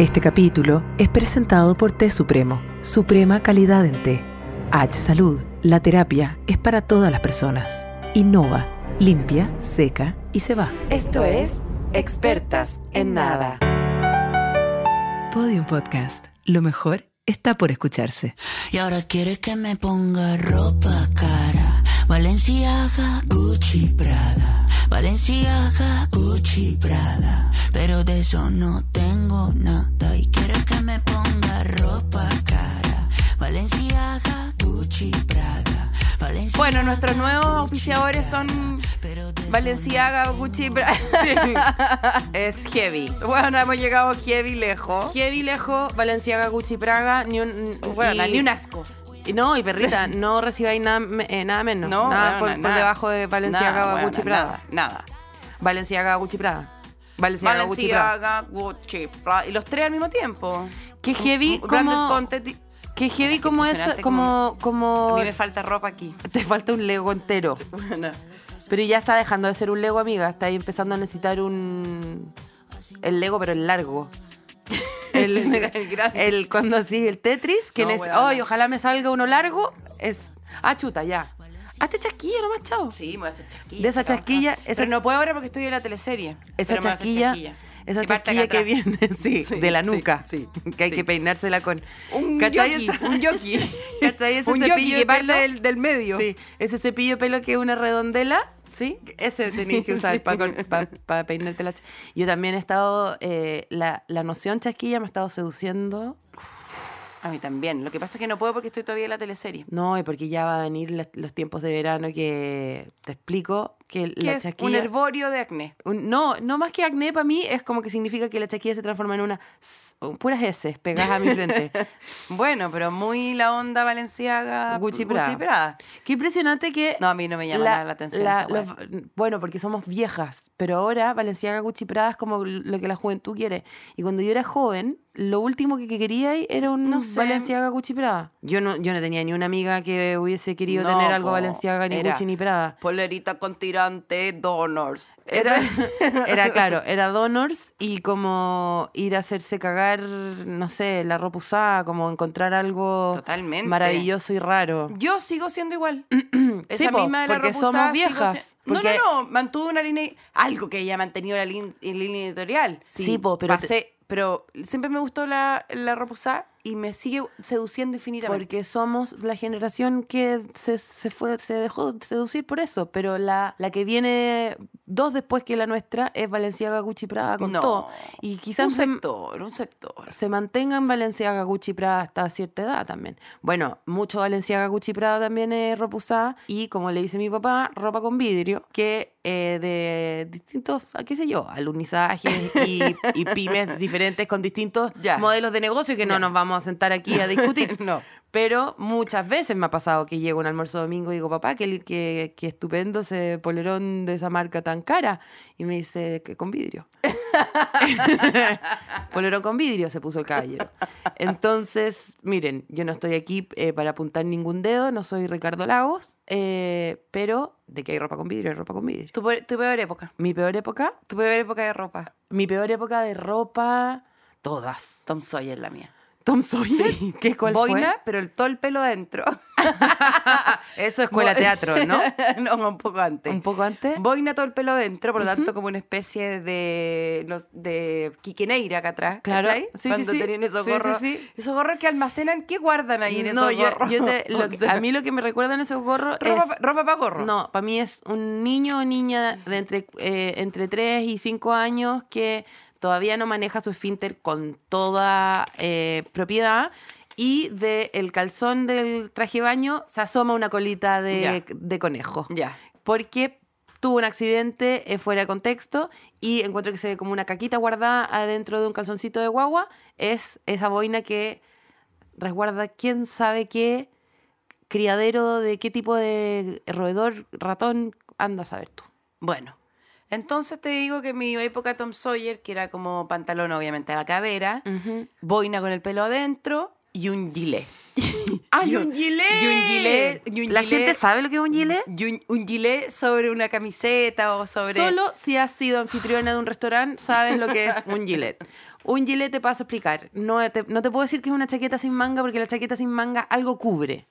Este capítulo es presentado por Té Supremo, Suprema Calidad en Té. H Salud, la terapia es para todas las personas. Innova, limpia, seca y se va. Esto es Expertas en Nada. Podium Podcast. Lo mejor está por escucharse. Y ahora quieres que me ponga ropa cara. Valenciaga, Gucci, Prada. Valenciaga, Gucci, Prada. Pero de eso no tengo nada. Y quieres que me ponga ropa cara. Valenciaga, Gucci, Prada. Valenciaga, Bueno, nuestros nuevos auspiciadores son Valenciaga, Gucci, Bra- Es heavy. Bueno, hemos llegado heavy lejos. Heavy lejos, Valenciaga, Gucci, Praga, ni un... Bueno, y- ni un asco. Y no, y perrita, no recibáis nada, eh, nada menos. No, nada bueno, por, debajo de Valenciaga, Nada, bueno, Gucci, Prada. Nada. Valenciaga, Gucci, Prada. Valenciaga, Gucci, Prada. Gucci, Prada. Y los tres al mismo tiempo. Qué heavy como... Qué heavy como eso, impresionante como... A como mí me falta ropa aquí. Te falta un Lego entero. Pero ya está dejando de ser un Lego, amiga. Está ahí empezando a necesitar un... El Lego, pero el largo. El, El el- cuando así, el Tetris, que No, neces- weona. ¡Ay, ojalá me salga uno largo! Es... Ah, chuta, ya. Hazte chasquilla nomás, chao. Sí, me voy a hacer chasquilla. De esa chasquilla, esa- Pero no puedo ahora porque estoy en la teleserie. Esa Pero me voy a hacer chasquilla, esa chasquilla que viene, sí, Sí, de la nuca. sí, que hay que peinársela con... Un ¿Cachai yoki, un yoki. ¿Cachai ese un yoki cepillo que de parte pelo? del, del medio. Sí, ese cepillo de pelo que es una redondela, ¿Sí? ese tenéis que usar sí. para peinarte la Yo también he estado, eh, la, la noción chasquilla me ha estado seduciendo. A mí también. Lo que pasa es que no puedo porque estoy todavía en la teleserie. No, y porque ya va a venir los tiempos de verano que te explico que la es un chasquilla... hervorio de acné. un- no, no más que acné para mí es como que significa que la chasquilla se transforma en una... puras S pegadas a mi frente. Bueno, pero muy la onda valenciaga. Gucci Prada. Prada. Qué impresionante que... No, a mí no me llama nada la atención esa los- bueno, porque somos viejas, pero ahora Valenciaga Gucci Prada es como lo que la juventud quiere. Y cuando yo era joven, lo último que que quería era un No sé. Valenciaga Gucci Prada. Yo no, yo no tenía ni una amiga que hubiese querido No, tener algo Valenciaga ni Gucci ni Prada. Polerita con tirante, donors. Era, claro, era donors y como ir a hacerse cagar, no sé, la ropa usada, como encontrar algo Totalmente. maravilloso y raro. Yo sigo siendo igual. Esa Sí, misma de la porque ropa somos usada, viejas, No, porque- no, no. Mantuve una línea. Algo que ella ha mantenido la línea editorial. Sí, po, pero te- pero siempre me gustó la, la ropa usada y me sigue seduciendo infinitamente. Porque somos la generación que se, se fue, se dejó seducir por eso, pero la, la que viene dos después que la nuestra es Valenciaga Gucci Prada con No. todo. Y quizás un se, sector, un sector. se mantenga en Valenciaga Gucci Prada hasta cierta edad también. Bueno, mucho Valenciaga Gucci Prada también es ropa usada y como le dice mi papá, ropa con vidrio, que eh, de distintos, qué sé yo, alunizajes y, y pymes diferentes con distintos Ya. modelos de negocio que no Ya. nos vamos a sentar aquí a discutir. No. Pero muchas veces me ha pasado que llego a un almuerzo domingo y digo, papá, qué, qué, qué estupendo ese polerón de esa marca tan cara. Y me dice que con vidrio. polerón con vidrio se puso el caballero. Entonces, miren, yo no estoy aquí eh, para apuntar ningún dedo, no soy Ricardo Lagos, eh, pero de que hay ropa con vidrio, hay ropa con vidrio. Tu, peor- tu peor época. Mi peor época, Tu peor época de ropa. mi peor época de ropa, todas. Tom Sawyer, la mía. Tom Sawyer, ¿qué cuál fue? Boina, pero el, todo el pelo adentro. Eso es escuela teatro, ¿no? no, un poco antes. Un poco antes. Boina todo el pelo adentro, por lo tanto, como una especie de, los, de quiqueneira acá atrás. Claro. Sí, sí, Cuando sí. tenían esos Sí, sí, gorros. sí. Esos gorros que almacenan, ¿qué guardan ahí en no, esos yo, gorros? yo te- lo O que- sea, a mí lo que me recuerdan esos gorros ropa, es... pa- ropa para gorro. No, para mí es un niño o niña de entre, eh, entre 3 y 5 años que todavía no maneja su esfínter con toda eh, propiedad y del el calzón del traje de baño se asoma una colita de conejo. Ya. Porque tuvo un accidente eh, fuera de contexto y encuentro que se ve como una caquita guardada adentro de un calzoncito de guagua. Es esa boina que resguarda quién sabe qué criadero de qué tipo de roedor, ratón, anda a saber tú. Bueno, entonces te digo que mi época Tom Sawyer, que era como pantalón obviamente a la cadera, boina con el pelo adentro y un gilet. ¡Ah, Y un- gilet! y un gilet- y un ¿La gilet- gente sabe lo que es un gilet? Y un, un gilet sobre una camiseta o sobre... Solo si has sido anfitriona de un restaurante sabes lo que es un gilet. Un gilet te paso a explicar. No te, no te puedo decir que es una chaqueta sin manga porque la chaqueta sin manga algo cubre.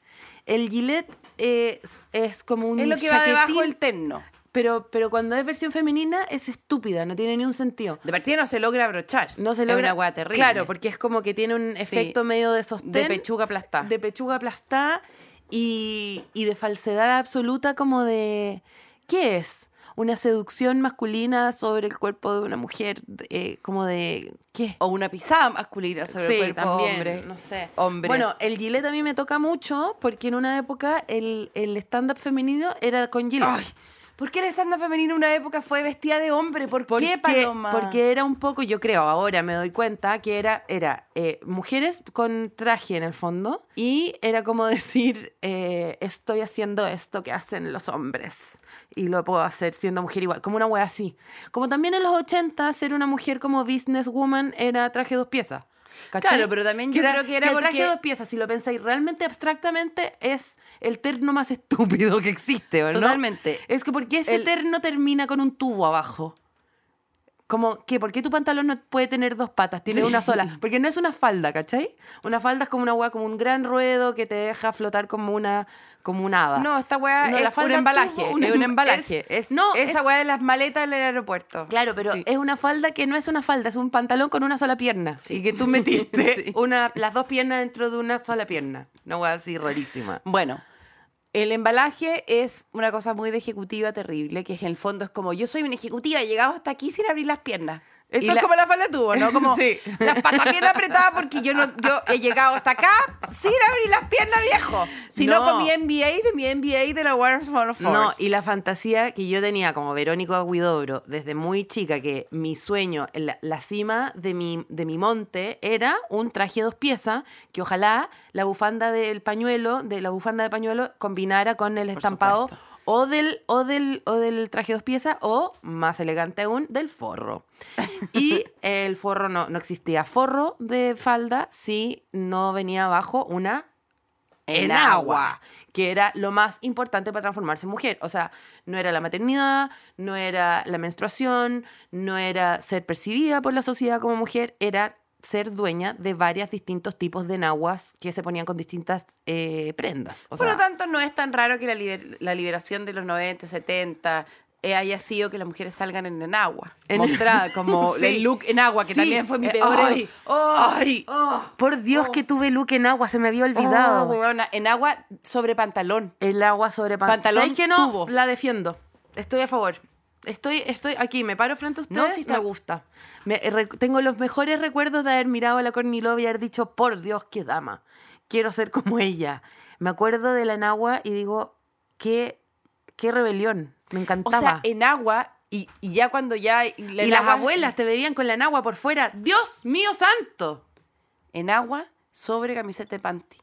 El gilet es, es como un Es lo que va debajo del terno. Pero, pero cuando es versión femenina es estúpida, no tiene ni un sentido. De partida no se logra abrochar. No se Es logra. una hueá terrible. Claro, porque es como que tiene un Sí. efecto medio de sostén. De pechuga aplastada. De pechuga aplastada y, y de falsedad absoluta, como de. ¿Qué es? Una seducción masculina sobre el cuerpo de una mujer, eh, como de. ¿Qué? O una pisada masculina sobre Sí, el cuerpo también, hombre. no sé. Hombres. Bueno, el gilet a mí me toca mucho porque en una época el, el stand-up femenino era con gilet. Ay, ¿por qué el stand-up femenino en una época fue vestida de hombre? ¿Por qué, Paloma? Porque era un poco, yo creo, ahora me doy cuenta que era, era eh, mujeres con traje en el fondo y era como decir, eh, estoy haciendo esto que hacen los hombres y lo puedo hacer siendo mujer igual, como una wea así. Como también en los 80 ser una mujer como businesswoman era traje dos piezas. ¿Cachai? Claro, pero también yo creo que era el traje porque- dos piezas, si lo pensáis realmente abstractamente, es el terno más estúpido que existe, ¿o ¿no? Totalmente. Es que porque ese El- terno termina con un tubo abajo. Como, ¿qué? ¿Por qué tu pantalón no puede tener dos patas? Tiene una sola. Porque no es una falda, ¿cachai? Una falda es como una hueá, como un gran ruedo que te deja flotar como una, como un hada. No, esta No, es un embalaje. un es un em- embalaje. es- Es, no, esa es- de las maletas del aeropuerto. Claro, pero Sí. es una falda que no es una falda, es un pantalón con una sola pierna. Y que tú metiste Sí. una, las dos piernas dentro de una sola pierna. Una hueá así rarísima. Bueno, el embalaje es una cosa muy de ejecutiva terrible, que en el fondo es como, yo soy una ejecutiva, he llegado hasta aquí sin abrir las piernas. Eso Y es la- como la falda tubo, ¿no? Como Sí. las patas bien apretadas porque yo no yo he llegado hasta acá sin abrir las piernas, viejo. Si no, con mi MBA de mi MBA de la of Force. No, y la fantasía que yo tenía como Verónico Aguidobro desde muy chica, que mi sueño, la, la cima de mi, de mi monte era un traje dos piezas, que ojalá la bufanda del pañuelo, de la bufanda de pañuelo, combinara con el estampado supuesto. O del, o, del, o del traje dos piezas, o más elegante aún, del forro. Y el forro no, no existía forro de falda si no venía abajo una en agua, que era lo más importante para transformarse en mujer. O sea, no era la maternidad, no era la menstruación, no era ser percibida por la sociedad como mujer, era ser dueña de varios distintos tipos de enaguas que se ponían con distintas eh, prendas. O Por lo tanto, no es tan raro que la, liber- la liberación de los 90, 70 eh, haya sido que las mujeres salgan en enagua. En- Mostrada como Sí. el look en agua, que Sí. también fue mi Eh, peor. ay, oh, ay, oh, por Dios que tuve look en agua, se me había oh, olvidado. weona, en agua sobre pantalón. El agua sobre pan- Pantalón ¿Sabes que no? tubo. La defiendo. Estoy a favor. Estoy, estoy aquí, me paro frente a ustedes No, está- me gusta. Me- eh, tengo los mejores recuerdos de haber mirado a la Cornilova y haber dicho, por Dios, qué dama. Quiero ser como ella. Me acuerdo de la enagua y digo, qué, qué rebelión. Me O encantaba. sea, en agua, y, y ya cuando ya. la y las enagua- abuelas te veían con la enagua por fuera. ¡Dios mío santo! En agua sobre camiseta de panty.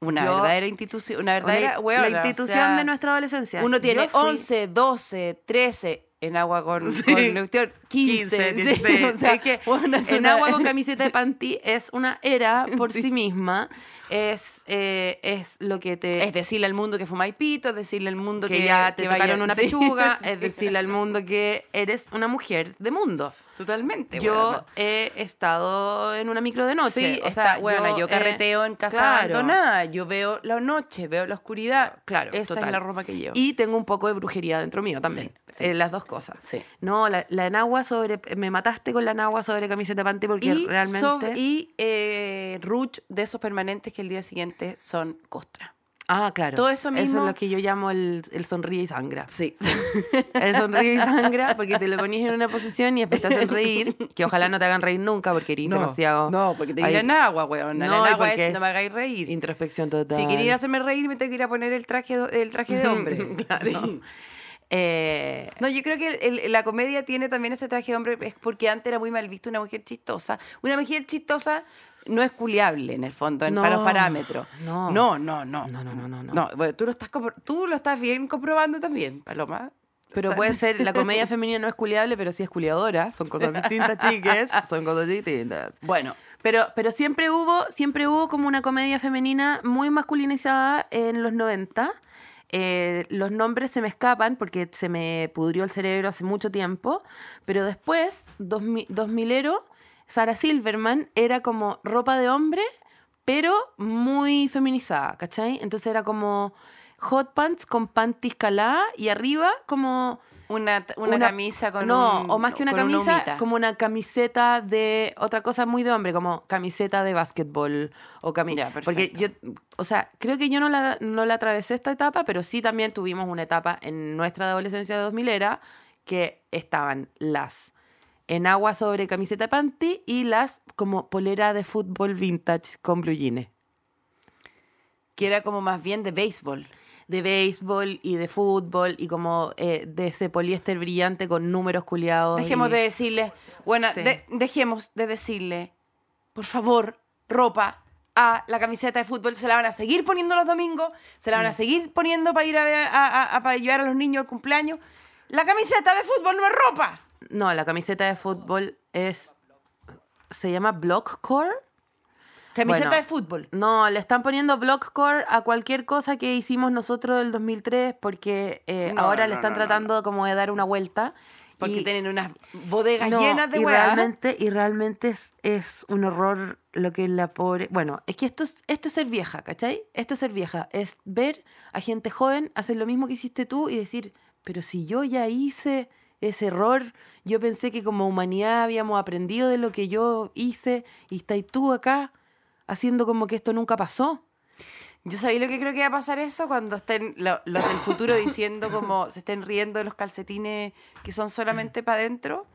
Una Yo- verdadera institución, una verdadera. Una- weona, la o institución sea, de nuestra adolescencia. Uno tiene fui- 11, 12, 13 en agua con, Sí. con cuestión, 15. 15, sí, 16. o sea, Es que bueno, en una- agua con camiseta de panty es una era por sí, Sí. misma. Es, eh, es lo que te... Es decirle al mundo que fumáis pito, es decirle al mundo que, que, ya te que tocaron vaya- una sí, pechuga, sí. es decirle al mundo que eres una mujer de mundo. Totalmente. Yo he estado en una micro de noche. Sí, o está, sea, bueno, yo, eh, carreteo en casa claro. abandonada, yo veo la noche, veo la oscuridad. Claro, Esta total. es la ropa que llevo. Y tengo un poco de brujería dentro mío también. Sí, sí. Eh, las dos cosas. Sí. No, la, la enagua sobre... Me mataste con la enagua sobre camiseta panty porque y, realmente... so- y eh, rouge de esos permanentes que el día siguiente son costra. Ah, claro. Todo eso Eso mismo- es lo que yo llamo el, el sonríe y sangra. Sí. El sonríe y sangra porque te lo ponías en una posición y después te hacen reír, que ojalá no te hagan reír nunca porque eres demasiado... No, porque te tiran agua, weón. No, agua porque es, es no me hagáis reír. Introspección total. Si quería hacerme reír, me tengo que ir a poner el traje, el traje de hombre. Claro. Sí. Eh, No, yo creo que el- el- la comedia tiene también ese traje de hombre, es porque antes era muy mal visto una mujer chistosa. Una mujer chistosa no es culiable, en el fondo, en, No, para los parámetros. no. no, no. No, No, no, no, no, no. bueno, tú, lo estás, tú lo estás bien comprobando también, Paloma. pero O sea, puede ser, la comedia femenina no es culiable, pero sí es culiadora. Son cosas distintas, chiques. Son cosas distintas. Bueno, Pero, pero siempre hubo, siempre hubo como una comedia femenina muy masculinizada en los 90. Eh, los nombres se me escapan porque se me pudrió el cerebro hace mucho tiempo. Pero después, 2000, 2000ero, Sarah Silverman era como ropa de hombre, pero muy feminizada, ¿cachai? Entonces era como hot pants con panties calada y arriba como... Una, una, camisa con No, un- o más que una camisa, como una camiseta de otra cosa muy de hombre, como camiseta de básquetbol o camisa. Porque yo, o sea, creo que yo no la, no la atravesé esta etapa, pero sí también tuvimos una etapa en nuestra adolescencia de 2000 era que estaban las en agua sobre camiseta panty y las como polera de fútbol vintage con blue jeans. Que era como más bien de béisbol. De béisbol y de fútbol y como eh, de ese poliéster brillante con números culiados. Dejemos y- de decirle, bueno, Sí. de- dejemos de decirle, por favor, ropa a la camiseta de fútbol. Se la van a seguir poniendo los domingos, se Mm. la van a seguir poniendo para ir a ver, a, a- a- para llevar a los niños al cumpleaños. La camiseta de fútbol no es ropa. No, la camiseta de fútbol es. ¿Se llama Blockcore? Camiseta Bueno, de fútbol. No, le están poniendo Blockcore a cualquier cosa que hicimos nosotros del 2003 porque eh, No, ahora no, le están no, tratando como de dar una vuelta. Porque y- tienen unas bodegas llenas de y weá. realmente Y realmente es, es un horror lo que la pobre... Bueno, es que esto es, esto es ser vieja, ¿cachai? Esto es ser vieja. Es ver a gente joven hacer lo mismo que hiciste tú y decir, pero si yo ya hice ese error, yo pensé que como humanidad habíamos aprendido de lo que yo hice y estás tú acá haciendo como que esto nunca pasó. Yo sabía lo que creo que va a pasar eso cuando estén lo- los del futuro diciendo como se estén riendo de los calcetines que son solamente para adentro,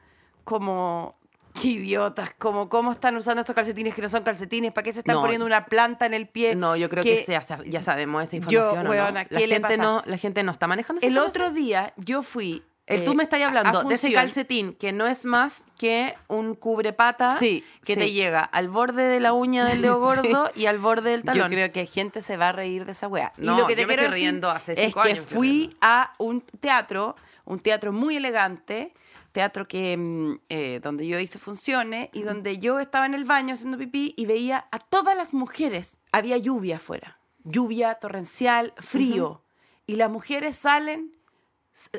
como qué idiotas, como cómo están usando estos calcetines que no son calcetines, para qué se están No. poniendo una planta en el pie. No, yo creo que, sea- sa- ya sabemos esa Yo, información. ¿o no? weona, la, ¿qué le gente no, la gente no está manejando esa El otro día yo fui eh, tú me estás a- a hablando de ese calcetín que no es más que un cubrepata Sí, que sí. te llega al borde de la uña del dedo gordo y al borde del Yo talón. creo que gente se va a reír de esa weá. No, y lo que te yo me estoy riendo hace es cinco que años, fui a un teatro, un teatro muy elegante, teatro que mm, eh, donde yo hice funciones y donde yo estaba en el baño haciendo pipí y veía a todas las mujeres. Había lluvia afuera, lluvia torrencial, frío. Y las mujeres salen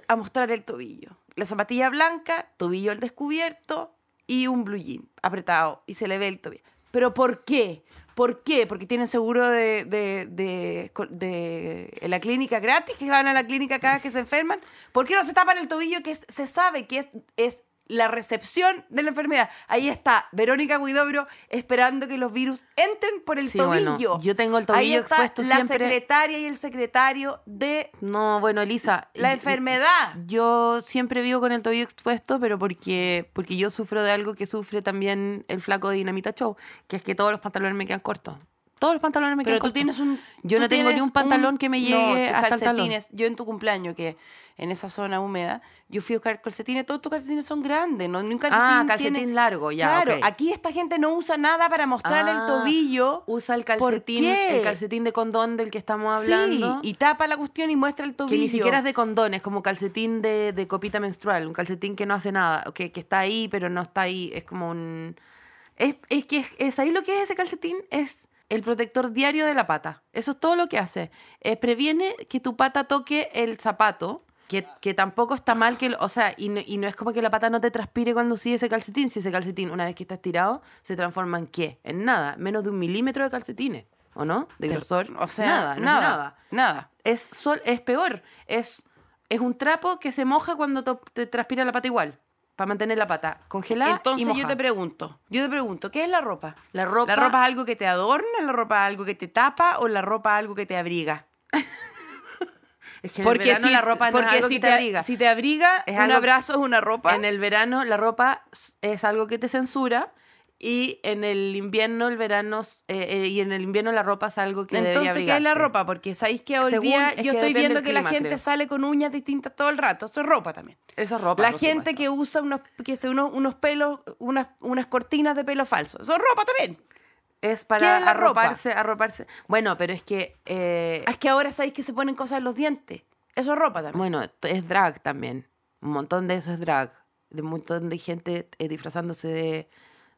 a mostrar el tobillo. La zapatilla blanca, tobillo al descubierto y un blue jean apretado y se le ve el tobillo. ¿Pero por qué? ¿Por qué? Porque tienen seguro de, de, de, de- la clínica gratis, que van a la clínica cada vez que se enferman. ¿Por qué no se tapan el tobillo que se sabe que es la recepción de la enfermedad? Ahí está Verónica Guidobro esperando que los virus entren por el Sí, bueno, tobillo. yo tengo el Ahí tobillo está expuesto la siempre. secretaria y el secretario de No, bueno, Elisa. la yo- enfermedad. Yo siempre vivo con el tobillo expuesto, pero porque, porque yo sufro de algo que sufre también el flaco de Dinamita Show, que es que todos los pantalones me quedan cortos. Todos los pantalones me Pero quedan tú cortos. tienes un. Yo no tengo ni un pantalón que me no, llegue tus hasta el talón. calcetines. Yo en tu cumpleaños, que en esa zona húmeda, yo fui a buscar calcetines, todos tus calcetines son grandes, ¿no? Ni un calcetín Ah, calcetín tiene- largo, ya, Claro, ok. aquí esta gente no usa nada para mostrar el Ah, tobillo. Usa el ¿Por calcetín, el calcetín de condón del que estamos Sí, hablando. y tapa la cuestión y muestra el tobillo. que ni siquiera es de condón, es como calcetín de, de copita menstrual, un calcetín que no hace nada, que, que está ahí, pero no está ahí, es como un... Es, es que es, es ahí lo que es ese calcetín, es el protector diario de la pata. Eso es todo lo que hace. Eh, previene que tu pata toque el zapato, que, que tampoco está mal que... O sea, y no, y no es como que la pata no te transpire cuando sigue ese calcetín. Si ese calcetín, una vez que está estirado, se transforma en qué? En nada. Menos de un milímetro de calcetines, ¿o no? De grosor. O sea, nada, no es nada, nada nada. es, sol, es peor. Es, es un trapo que se moja cuando te transpira la pata igual. Para mantener la pata congelada. Entonces y yo te pregunto, yo te pregunto, ¿qué es la ropa? La ropa- ¿La ropa es algo que te adorna? ¿La ropa es algo que te tapa? ¿O la ropa es algo que te abriga? Es que en el verano la ropa no es porque algo si que te abriga. Si te abriga, Es un abrazo es una ropa. En el verano la ropa es algo que te censura. Y en el invierno, el verano, eh, eh, y en el invierno la ropa es algo que Entonces, ¿qué es la ropa? Porque sabéis que hoy Según- día es que yo estoy viendo que la clima, gente creo. sale con uñas distintas todo el rato. Eso es ropa también. Eso es ropa. la gente supuesto. que usa unos, que se unos, unos pelos, unas, unas cortinas de pelo falso. Eso es ropa también. Es ¿Qué para es la ropa? arroparse, arroparse. Bueno, pero es que. eh, Es que ahora sabéis que se ponen cosas en los dientes. Eso es ropa también. Bueno, es drag también. Un montón de eso es drag. De un montón de gente eh, disfrazándose de,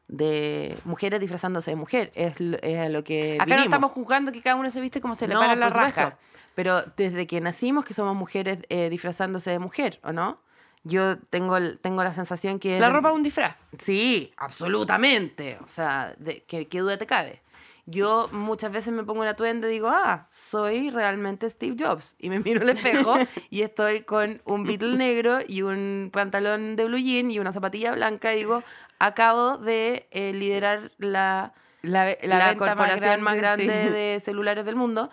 de mujeres disfrazándose de mujer. Es, es a lo que Acá no estamos juzgando que cada uno se viste como se le No, para la supuesto. raja. Pero desde que nacimos que somos mujeres eh, disfrazándose de mujer, ¿o no? Yo tengo, tengo la sensación que... La ropa es un disfraz. Sí, absolutamente. O sea, de, ¿qué, qué duda te cabe? Yo muchas veces me pongo el atuendo y digo, ah, soy realmente Steve Jobs. Y me miro al espejo y estoy con un Beatle negro y un pantalón de blue jean y una zapatilla blanca y digo, acabo de eh, liderar la, La, la, la corporación más grande, sí. de celulares del mundo.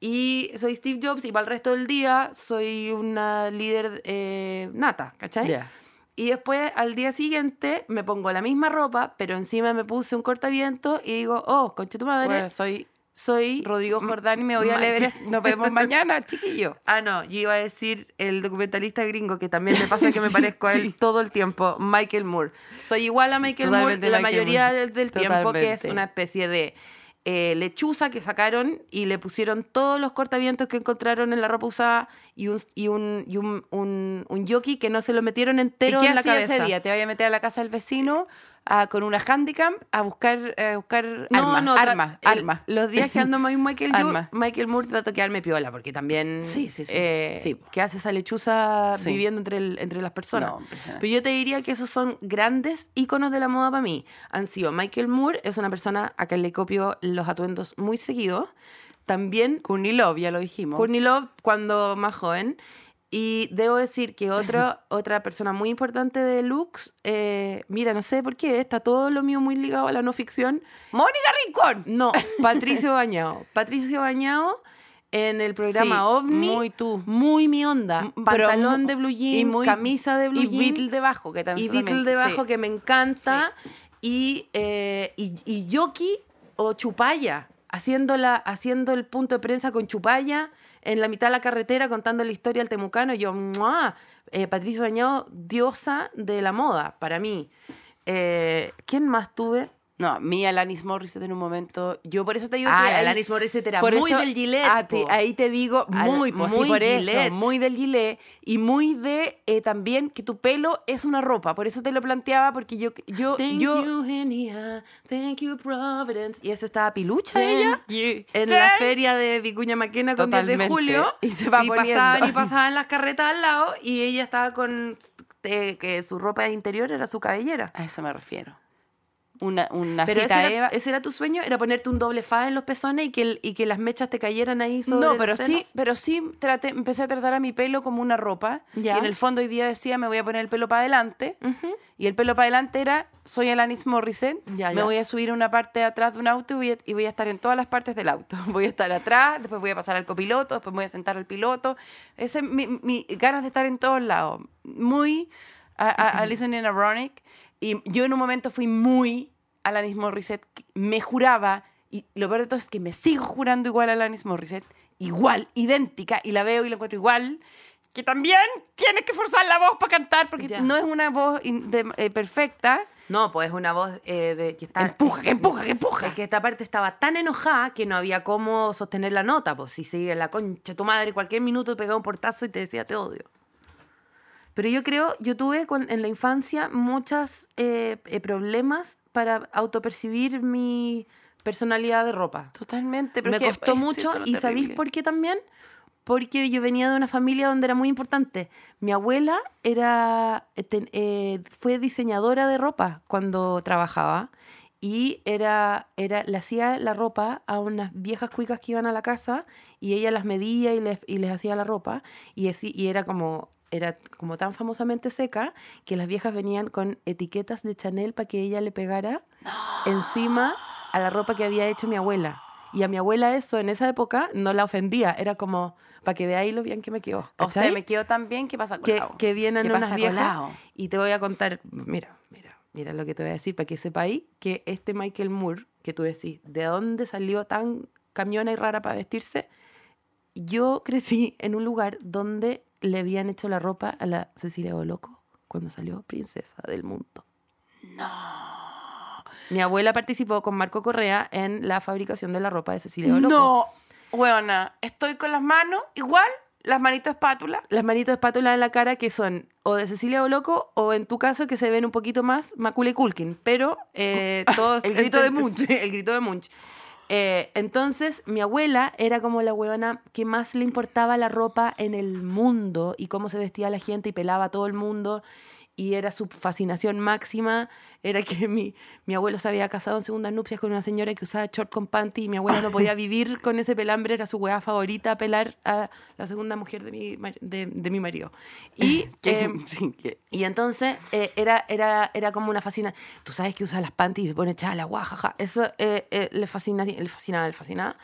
Y soy Steve Jobs y para el resto del día soy una líder eh, nata, ¿cachai? Ya. Y después al día siguiente me pongo la misma ropa, pero encima me puse un cortaviento y digo, oh, conche tu madre, Bueno, soy soy... Rodrigo Jordán y me voy a leer. Nos vemos mañana, chiquillo. Ah, no, yo iba a decir el documentalista gringo, que también me pasa que me Sí, parezco a él sí. todo el tiempo, Michael Moore. Soy igual a Michael Totalmente Moore la Michael mayoría Moore. del, tiempo, que es una especie de eh, lechuza que sacaron y le pusieron todos los cortavientos que encontraron en la ropa usada y un, y un, y un, un, un jockey que no se lo metieron ¿Y entero qué en la cabeza. ese día? ¿Te vaya a meter a la casa del vecino a- con una handicam a buscar, a buscar No, armas? no, armas, el- armas. Los días que ando muy Michael, Yo- Armas. Michael Moore trato de quedarme piola, porque también. Sí, sí, sí. eh, Sí. ¿Qué hace esa lechuza Sí. viviendo entre, el- entre las personas? No. Pero yo te diría que esos son grandes íconos de la moda para mí. Han sido Michael Moore, es una persona a quien le copio los atuendos muy seguidos. También Courtney Love, ya lo dijimos. Courtney Love cuando más joven. Y debo decir que otro, otra persona muy importante de looks, eh, mira, no sé por qué, está todo lo mío muy ligado a la no ficción. ¡Mónica Rincón! No, Patricio Bañado. Patricio Bañado en el programa Sí, OVNI. muy tú. Muy mi onda. Pero Pantalón de blue y jean, muy- camisa de blue y jean. Beatle debajo, que y también Beatle debajo sí. que me encanta. Y, eh, y, y Yoki o Chupaya, haciendo, la, haciendo el punto de prensa con Chupaya en la mitad de la carretera contando la historia del temucano. Y yo, ¡mua! Eh, Patricio Bañado, diosa de la moda, para mí. Eh, ¿Quién más tuve? No, mi Alanis Morissette en un momento. Yo por eso te digo Ah, que. Alanis Morissette era por muy eso, del Gillette, te- po. ahí te digo, Al- muy, sí, muy por Gillette. eso. Muy del Gillette. Y muy de eh, también que tu pelo es una ropa. Por eso te lo planteaba, porque yo. yo, Thank yo you, Genia. Thank you, Providence. Y eso estaba pilucha Thank ella. you. En la feria de Vicuña Maquena con 10 de julio. Y se va pasaban poniendo. y pasaban las carretas al lado. Y ella estaba con. eh, que su ropa interior era su cabellera. A eso me refiero. Una, una Pero cita ese Eva. era, ese era tu sueño, era ponerte un doble fa en los pezones y que, el- y que las mechas te cayeran ahí sobre No, pero sí, pero sí traté, empecé a tratar a mi pelo como una ropa. Ya. Y en el fondo hoy día decía, me voy a poner el pelo para adelante. Y el pelo para adelante era, soy Alanis Morissette. Ya, me ya. voy a subir a una parte de atrás de un auto y voy, a, y voy a estar en todas las partes del auto. Voy a estar atrás, después voy a pasar al copiloto, después me voy a sentar al piloto. Ese es mi, mi ganas de estar en todos lados. Muy a, a, a Listen in Ironic. Y yo en un momento fui muy Alanis Morissette. Me juraba, y lo peor de todo es que me sigo jurando igual a Alanis Morissette. Igual, idéntica, y la veo y la encuentro igual. Que también tienes que forzar la voz para cantar, porque Ya. no es una voz de- eh, perfecta. No, pues es una voz eh, de que está. Empuja, que empuja, que empuja. Es que esta parte estaba tan enojada que no había cómo sostener la nota. Pues si sigue la concha tu madre, cualquier minuto te pegaba un portazo y te decía te odio. Pero yo creo, yo tuve con- en la infancia muchos problemas para autopercibir mi personalidad de ropa. Totalmente. Pero Me que- costó mucho y ¿sabéis por qué también? Porque yo venía de una familia donde era muy importante. Mi abuela era, eh, eh, fue diseñadora de ropa cuando trabajaba y era, era, le hacía la ropa a unas viejas cuicas que iban a la casa y ella las medía y les, y les hacía la ropa y, así- y era como era como tan famosamente seca que las viejas venían con etiquetas de Chanel para que ella le pegara encima a la ropa que había hecho mi abuela. Y a mi abuela eso en esa época no la ofendía, era como para que veáis lo bien que me quedó. O sea, me quedo tan bien que pasa que, colado. que vienen ¿Qué unas viejas colado? y te voy a contar, mira, mira, mira lo que te voy a decir para que sepáis que este Michael Moore, que tú decís, ¿de dónde salió tan camiona y rara para vestirse? Yo crecí en un lugar donde le habían hecho la ropa a la Cecilia Boloco cuando salió princesa del mundo. No. Mi abuela participó con Marco Correa en la fabricación de la ropa de Cecilia Boloco. No, weona, estoy con las manos igual, las manitos espátula. las manitos espátula en la cara que son o de Cecilia Boloco o en tu caso que se ven un poquito más Macaulay Culkin, pero eh, todos El grito de Munch. El grito de Munch. Eh, entonces, mi abuela era como la huevona que más le importaba la ropa en el mundo y cómo se vestía la gente y pelaba a todo el mundo. Y era su fascinación máxima, era que mi, mi abuelo se había casado en segundas nupcias con una señora que usaba short con panty y mi abuela no podía vivir con ese pelambre, era su hueá favorita pelar a la segunda mujer de mi, de, de mi marido. Y, eh, y entonces eh, era, era, era como una fascina. Tú sabes que usa las panties y se pone chala, guajaja. Eso eh, eh, le, fascina, le fascinaba, le fascinaba.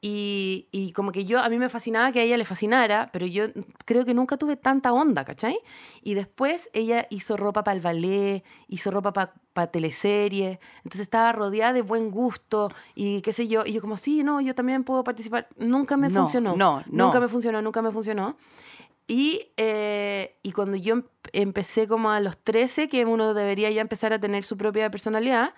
Y, y como que yo, a mí me fascinaba que a ella le fascinara, pero yo creo que nunca tuve tanta onda, ¿cachai? Y después ella hizo ropa para el ballet, hizo ropa para teleseries, entonces estaba rodeada de buen gusto y qué sé yo. Y yo como, sí, no, yo también puedo participar. Nunca me No, funcionó. no, no. Nunca me funcionó, nunca me funcionó. Y, eh, y cuando yo em- empecé como a los 13, que uno debería ya empezar a tener su propia personalidad.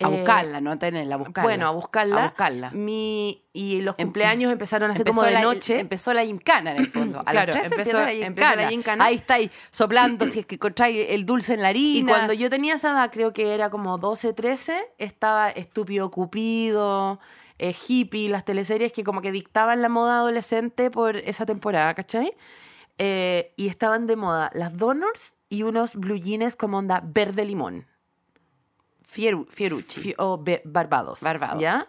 A eh, buscarla, no a tenerla, a buscarla. Bueno, a buscarla. A buscarla. Mi, y los Em- cumpleaños empezaron a ser Empezó como de la- noche. Empezó la gincana en el fondo. A Claro, las 13 empezó- la empezó la gincana. gincana. Ahí estáis soplando si es que encontráis el dulce en la Y harina. cuando yo tenía esa edad, creo que era como 12, 13, estaba Estúpido Cupido, eh, Hippie, las teleseries que como que dictaban la moda adolescente por esa temporada, ¿cachai? Eh, y estaban de moda las Donors y unos blue jeans como onda verde limón. Fieru- Fierucci. Fi- o be- Barbados. Barbados. ¿Ya?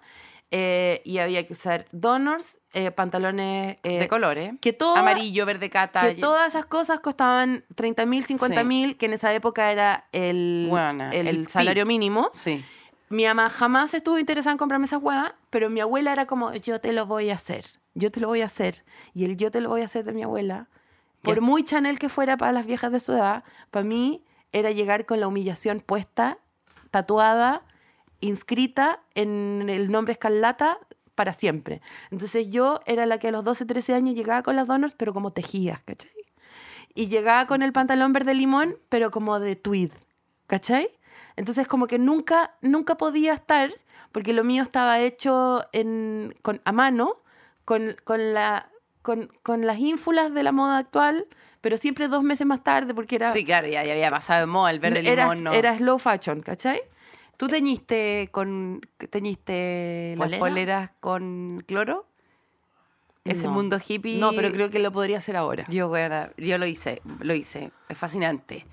Eh, y había que usar Donors, eh, pantalones... eh, de colores. que todo- Amarillo, verde cata. que todas esas cosas costaban 30 mil, 50 mil, que en esa época era el, Buena, el, el salario pi- mínimo. Sí. Mi mamá jamás estuvo interesada en comprarme esas huevas, pero mi abuela era como, yo te lo voy a hacer, yo te lo voy a hacer. Y el yo te lo voy a hacer de mi abuela, por muy Chanel que fuera para las viejas de su edad, para mí era llegar con la humillación puesta, tatuada, inscrita en el nombre escarlata para siempre. Entonces yo era la que a los 12, 13 años llegaba con las donors, pero como tejías, ¿cachai? Y llegaba con el pantalón verde limón, pero como de tweed, ¿cachai? Entonces como que nunca, nunca podía estar, porque lo mío estaba hecho en, con, a mano, con, con, la, con, con las ínfulas de la moda actual, pero siempre dos meses más tarde, porque era, Sí, claro, ya, ya había pasado de moda el verde era, limón. no. era slow fashion, ¿cachai? ¿Tú teñiste con teñiste las ¿Polera? poleras con cloro? Ese No. mundo hippie. No, pero creo que lo podría hacer ahora. Yo, bueno, yo lo hice, lo hice. Es fascinante.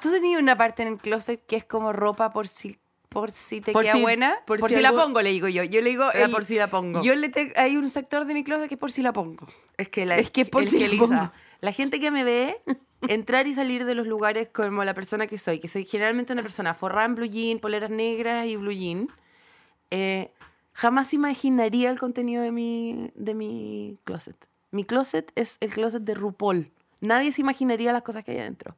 ¿Tú tenías una parte en el closet que es como ropa por si, por si te Por queda si- buena? por Por, si si, la algo- pongo, le digo yo. Yo le digo. Era por si la pongo. Yo le te- hay un sector de mi closet que es por si la pongo. Es que, la, Es que por si que, la Lisa, pongo. La gente que me ve entrar y salir de los lugares como la persona que soy, que soy generalmente una persona forrada en blue jean, poleras negras y blue jean, eh, jamás imaginaría el contenido de mi, de mi closet. Mi closet es el closet de RuPaul. Nadie se imaginaría las cosas que hay adentro.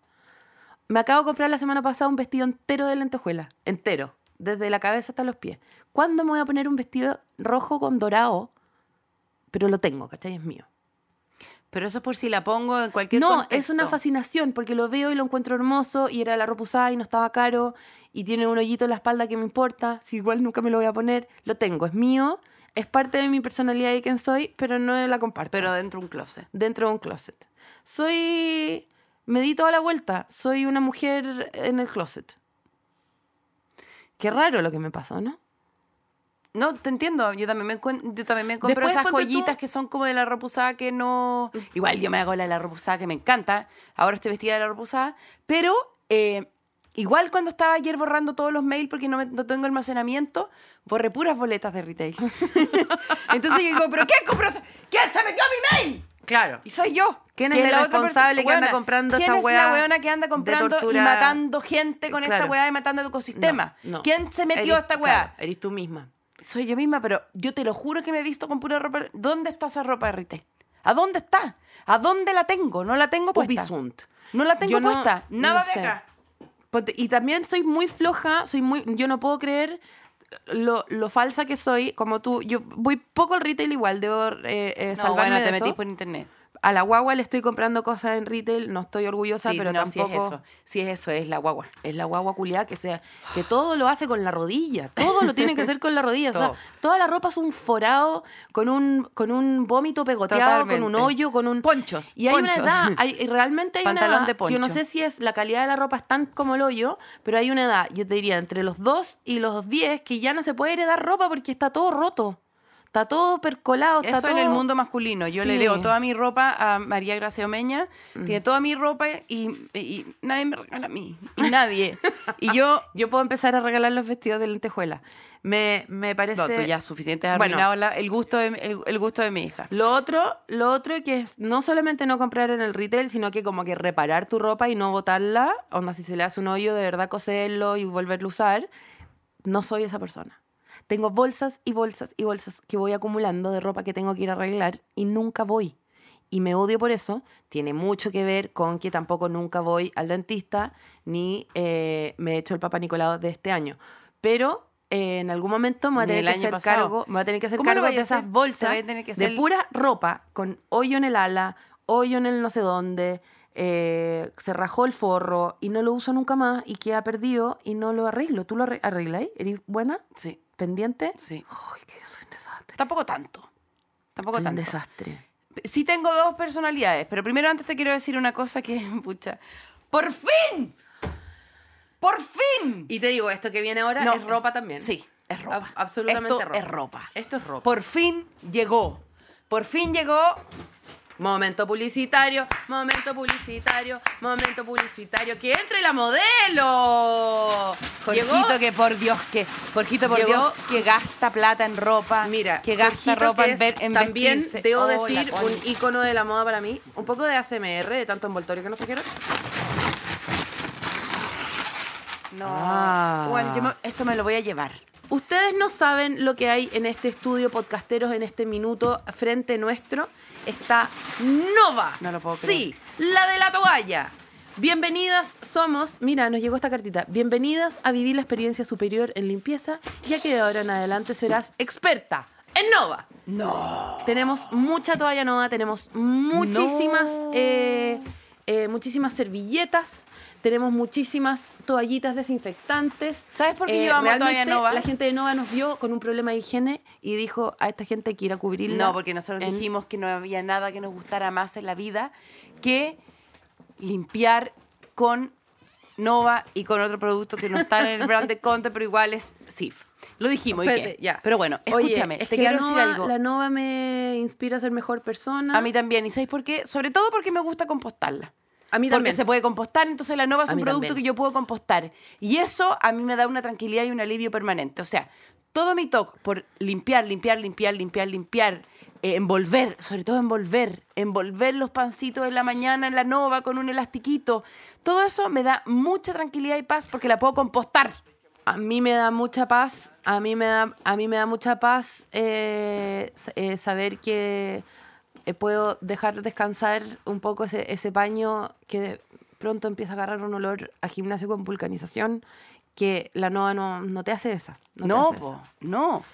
Me acabo de comprar la semana pasada un vestido entero de lentejuela. Entero. Desde la cabeza hasta los pies. ¿Cuándo me voy a poner un vestido rojo con dorado? Pero lo tengo, ¿cachai? Es mío. Pero eso es por si la pongo en cualquier No, contexto. es una fascinación porque lo veo y lo encuentro hermoso y era la ropa usada y no estaba caro y tiene un hoyito en la espalda que me importa. Si igual nunca me lo voy a poner, lo tengo, es mío, es parte de mi personalidad y quién soy, pero no la comparto. Pero dentro de un closet. dentro de un closet. Soy. Me di toda la vuelta. Soy una mujer en el closet. Qué raro lo que me pasó, ¿no? No, te entiendo. Yo también me, yo también me compro Después, esas ponte tú- joyitas que son como de la ropa usada que no... Igual yo me hago la de la ropa usada que me encanta. Ahora estoy vestida de la ropa usada. Pero eh, igual cuando estaba ayer borrando todos los mails porque no, me- no tengo almacenamiento, borré puras boletas de retail. Entonces yo digo, ¿pero quién compró? ¿Quién se metió a mi mail? Claro. Y soy yo. ¿Quién es otra responsable que anda comprando ¿quién esta es weá la weona que anda comprando y matando gente con esta Claro. weá y matando el ecosistema? No, no. ¿Quién se metió Eres- a esta weá? claro, eres tú misma. Soy yo misma, pero yo te lo juro que me he visto con pura ropa. ¿Dónde está esa ropa de retail? ¿A dónde está? ¿A dónde la tengo? No la tengo puesta. Ubisunt. No la tengo no- puesta. Nada no de sé. acá. Y también soy muy floja, soy muy, yo no puedo creer lo, lo falsa que soy, como tú. Yo voy poco al retail igual, debo eh, eh, No, salvarme bueno, de te eso. metís por internet. A la guagua le estoy comprando cosas en retail, no estoy orgullosa, Sí, pero no, si es tampoco... eso. Si es eso, es la guagua. Es la guagua culiada que sea, que todo lo hace con la rodilla, todo lo tiene que hacer con la rodilla. O sea, Todo. toda la ropa es un forado con un, con un vómito pegoteado, con un hoyo, con un. Ponchos, Y hay una edad, hay- realmente hay Pantalón una edad. de Yo no sé si es la calidad de la ropa es tan como el hoyo, pero hay una edad, yo te diría, entre los 2 y los 10, que ya no se puede heredar ropa porque está todo roto. Está todo percolado, está Eso todo. en el mundo masculino. Yo le Sí. leo toda mi ropa a María Gracia Omeña. Tiene toda mi ropa y, y nadie me regala a mí. Y nadie. y yo... Yo puedo empezar a regalar los vestidos de lentejuela. Me, me parece. No, tú ya suficiente has Bueno. la- el, gusto de, el, el gusto de mi hija. Lo otro, lo otro que es no solamente no comprar en el retail, sino que como que reparar tu ropa y no botarla, onda si se le hace un hoyo, de verdad coserlo y volverlo a usar. No soy esa persona. Tengo bolsas y bolsas y bolsas que voy acumulando de ropa que tengo que ir a arreglar y nunca voy. Y me odio por eso. Tiene mucho que ver con que tampoco nunca voy al dentista ni eh, me he hecho el Papa Nicolau de este año. Pero eh, en algún momento me voy a tener que hacer pasado. cargo, me voy a tener que hacer ¿Cómo lo cargo de esas hacer? bolsas que de hacer- pura ropa con hoyo en el ala, hoyo en el no sé dónde, eh, se rajó el forro y no lo uso nunca más y queda perdido y no lo arreglo. ¿Tú lo arre- arreglas? ¿Eres buena? Sí, ¿Pendiente? sí. Ay, que yo soy un desastre. Tampoco tanto. Tampoco Soy un tanto. desastre. Sí tengo dos personalidades, pero primero antes te quiero decir una cosa que, pucha, ¡por fin! ¡Por fin! Y te digo, esto que viene ahora No, es ropa también. Sí, es ropa. Ab- absolutamente Esto ropa. es ropa. Esto es ropa. Por fin llegó. Por fin llegó. Momento publicitario, momento publicitario, momento publicitario. ¡Que entre la modelo! Jorgito Llegó- que por Dios que Jorgito por Llegó- Dios que gasta plata en ropa, Mira, que gasta Jorgito, ropa que en, ver, en También vestirse. debo Oh, decir un icono de la moda para mí. Un poco de ASMR, de tanto envoltorio que nos trajeron. No. Ah. Bueno, yo me- esto me lo voy a llevar. Ustedes no saben lo que hay en este estudio podcasteros en este minuto frente nuestro. Está Nova. No lo puedo Sí, la de la toalla. Bienvenidas somos, mira, nos llegó esta cartita. Bienvenidas a vivir la experiencia superior en limpieza, ya que de ahora en adelante serás experta en Nova. No. Tenemos mucha toalla Nova, tenemos muchísimas, No. eh, eh, muchísimas servilletas, tenemos muchísimas toallitas desinfectantes. Eh, ¿Sabes por qué llevamos toalla Nova? La gente de Nova nos vio con un problema de higiene y dijo a esta gente hay que ir a cubrirla. No, porque nosotros en- dijimos que no había nada que nos gustara más en la vida que limpiar con Nova y con otro producto que no está en el brand de Conte, pero igual es SIF. Lo dijimos, ¿y qué? ya. Pero bueno, Oye, escúchame, es te que quiero la decir Nova- algo. La Nova me inspira a ser mejor persona. A mí también, ¿y sabéis por qué? Sobre todo porque me gusta compostarla. A mí Porque también. se puede compostar, entonces la Nova es A un mí producto también. que yo puedo compostar. Y eso a mí me da una tranquilidad y un alivio permanente. O sea, todo mi toque por limpiar, limpiar, limpiar, limpiar, limpiar, eh, envolver, sobre todo envolver, envolver los pancitos en la mañana en la Nova con un elastiquito. Todo eso me da mucha tranquilidad y paz porque la puedo compostar. A mí me da mucha paz, a mí me da, a mí me da mucha paz eh, eh, saber que eh, puedo dejar descansar un poco ese, ese paño que de pronto empieza a agarrar un olor a gimnasio con vulcanización que la Nova no, no te hace esa. No, No, te hace po, esa. no.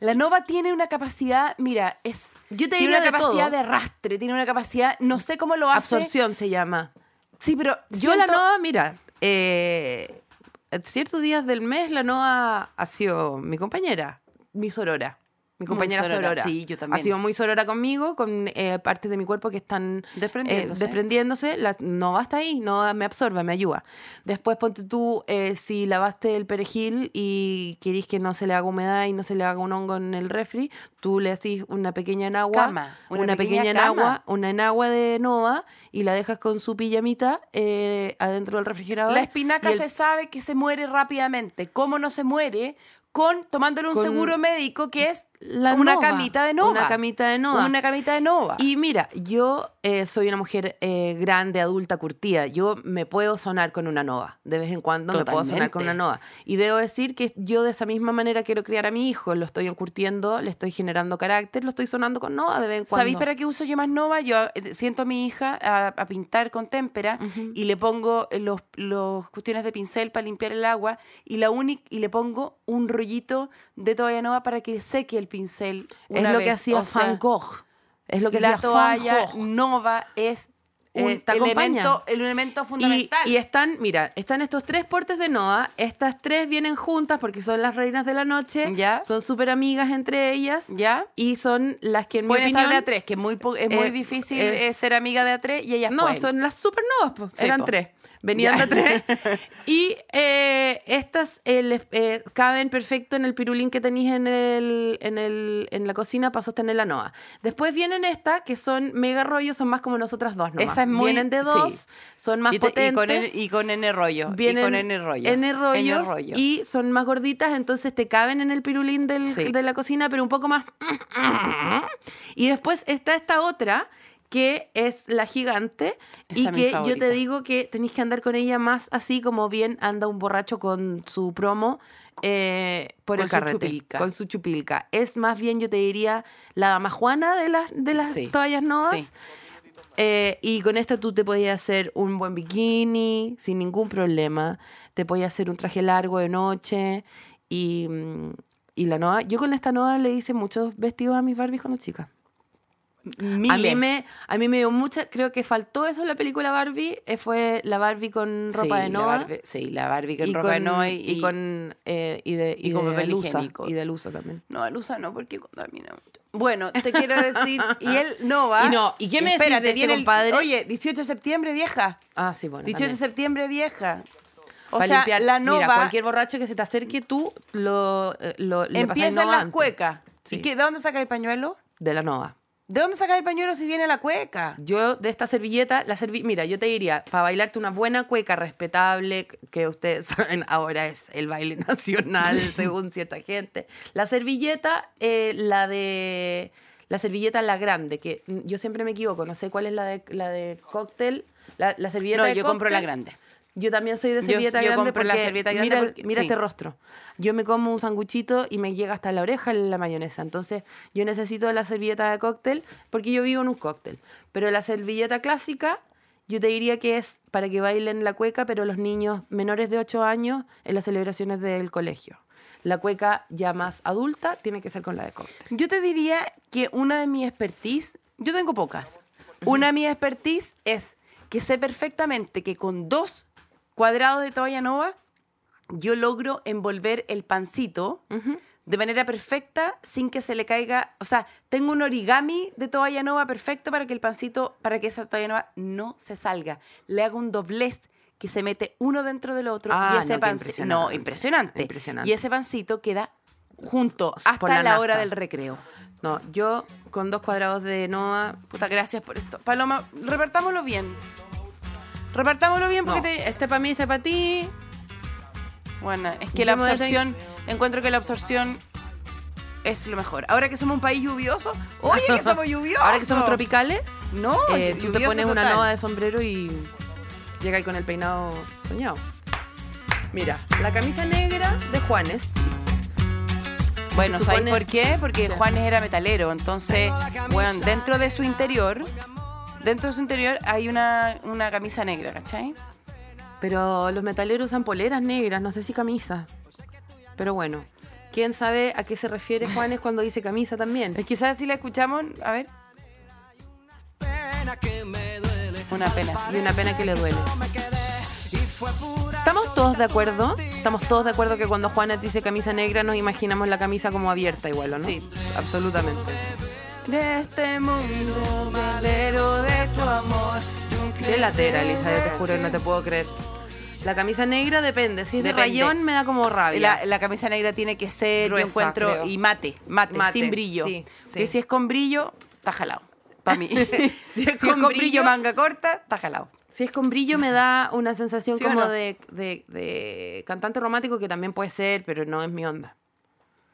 La Nova tiene una capacidad, mira, es Yo te tiene una de capacidad todo. de arrastre, tiene una capacidad, no sé cómo lo hace. Absorción se llama. Sí, pero Yo la Nova, mira, eh, ciertos días del mes la Nova ha sido mi compañera, mi sorora. Mi compañera sorora, sorora. sí, yo también. Ha sido muy sorora conmigo, con eh, partes de mi cuerpo que están eh, Desprendiéndose. La Nova está ahí, Nova me absorbe, me ayuda. Después ponte tú, eh, si lavaste el perejil y querís que no se le haga humedad y no se le haga un hongo en el refri, tú le haces una pequeña enagua, Cama, una una, pequeña pequeña cama. enagua, una enagua de Nova y la dejas con su pijamita eh, adentro del refrigerador. La espinaca el- se sabe que se muere rápidamente. ¿Cómo no se muere? Con tomándole un Con seguro médico que es la una Nova, camita de Nova. una camita de Nova. Una camita de Nova. Y mira, yo eh, soy una mujer eh, grande, adulta, curtida. Yo me puedo sonar con una nova. De vez en cuando me puedo sonar con una nova. Y debo decir que yo de esa misma manera quiero criar a mi hijo. Lo estoy encurtiendo, le estoy generando carácter, lo estoy sonando con nova de vez en cuando. ¿Sabéis para qué uso yo más Nova? Yo eh, siento a mi hija a, a pintar con témpera y le pongo los, los cuestiones de pincel para limpiar el agua y la y le pongo un rollito de toalla Nova para que seque el pincel. Es lo que hacía O sea, Van Gogh. Es lo que la toalla nova es un Eh, te elemento, el elemento fundamental. y están, mira, están estos tres portes de Noah. Estas tres vienen juntas porque son las reinas de la noche. Ya. Son súper amigas entre ellas. ¿Ya? Y son las que en Pueden mi estar opinión... de A3, que es muy, es muy eh, difícil es- eh, ser amiga de A3 y ellas No, pueden. son las supernovas, pues. Sí, eran po. tres. Venían Ya. de tres. Y eh, estas les- caben perfecto en el pirulín que tenéis en, el, en, el, en la cocina para sostener la noa. Después vienen estas que son mega rollos, son más como nosotras dos nomás. Es muy- Vienen de dos, sí. son más y, te- y potentes. con y con N rollo. Vienen y con N rollo. N rollos N rollo. y son más gorditas, entonces te caben en el pirulín del- Sí. de la cocina, pero un poco más. Y después está esta otra que es la gigante Esa y es que yo te digo que tenéis que andar con ella más así como bien anda un borracho con su promo eh, por Con el su carrete, chupilca. con su chupilca. Es más bien, yo te diría, la dama Juana de las, de las Sí. toallas novas. Sí. Eh, y con esta tú te podías hacer un buen bikini sin ningún problema. Te podías hacer un traje largo de noche. Y, mm, y la Noa, yo con esta Noa le hice muchos vestidos a mis Barbies cuando chica. A mí, Miles. me, a mí me dio mucha, creo que faltó eso en la película Barbie, eh, fue la Barbie con ropa Sí, de la Noa. Barbie- sí, la Barbie con y ropa de Noa y, y con eh, y de, y y con de papel Lusa, higiénico. y de Lusa también. No, Alusa no, porque contamina mucho. Bueno, te quiero decir, y él no va. Y no, ¿y qué me Espérate, de este viene el- compadre? Oye, 18 de septiembre, vieja. Ah, sí, bueno. 18 de también. septiembre, vieja. O Pa' sea, limpiar- la Mira, nova cualquier borracho que se te acerque, tú lo, eh, lo le empieza en las cuecas. Sí. ¿Y qué, de dónde saca el pañuelo? De la Nova. ¿De dónde saca el pañuelo si viene la cueca? Yo de esta servilleta, la servi mira, yo te diría, para bailarte una buena cueca respetable, que ustedes saben, ahora es el baile nacional según cierta gente. La servilleta, eh, la de la servilleta la grande, que yo siempre me equivoco, no sé cuál es la de la de cóctel, la, la servilleta No, de yo compro la grande. Yo también soy de Yo- servilleta yo grande compro la porque servilleta grande mira, porque- mira sí. este rostro. Yo me como un sanguchito y me llega hasta la oreja la mayonesa. Entonces, yo necesito la servilleta de cóctel porque yo vivo en un cóctel. Pero la servilleta clásica, yo te diría que es para que bailen la cueca, pero los niños menores de 8 años en las celebraciones del colegio. La cueca ya más adulta tiene que ser con la de cóctel. Yo te diría que una de mis expertise, yo tengo pocas. Una de mis expertise es que sé perfectamente que con dos cuadrados de toalla nova yo logro envolver el pancito de manera perfecta sin que se le caiga, o sea, tengo un origami de toalla nova perfecto para que el pancito, para que esa toalla nova no se salga. Le hago un doblez que se mete uno dentro del otro Ah, y no, ese qué pancito, no, impresionante. impresionante. Y ese pancito queda junto hasta la la, hora del recreo. No, yo con dos cuadrados de Nova... Puta, gracias por esto. Paloma, repartámoslo bien. Repartámoslo bien porque No, te... este para mí, este para ti. Bueno, es que la absorción, encuentro que la absorción es lo mejor. Ahora que somos un país lluvioso, oye que somos lluviosos. Ahora que somos tropicales, No, Eh, tú te lluvioso pones una total. nova de sombrero y llega ahí con el peinado soñado. Mira, la camisa negra de Juanes. Bueno, se ¿sabes supone- por qué? Porque Juanes era metalero, entonces, bueno, dentro de su interior, dentro de su interior hay una, una camisa negra, ¿cachai? Pero los metaleros usan poleras negras, no sé si camisa. Pero bueno, ¿quién sabe a qué se refiere Juanes cuando dice camisa también? Es que, ¿sabes si la escuchamos? A ver. Una pena. Y una pena que le duele. ¿Estamos todos de acuerdo? Estamos todos de acuerdo que cuando Juanes dice camisa negra nos imaginamos la camisa como abierta igual, ¿o ¿no? Sí. absolutamente. De este mundo velero de tu amor. Qué latera, Elisa, yo te juro, no te puedo creer. La camisa negra depende. Si es de Depende. rayón, me da como rabia. La, la camisa negra tiene que ser, Gruesa, yo encuentro, creo. y mate, mate, Mate, sin brillo. sí, sí. Que si es con brillo, está jalado. Para mí. si es con con, brillo, brillo, manga corta, está jalado. Si es con brillo, me da una sensación ¿Sí como no? de, de- de cantante romántico, que también puede ser, pero no es mi onda.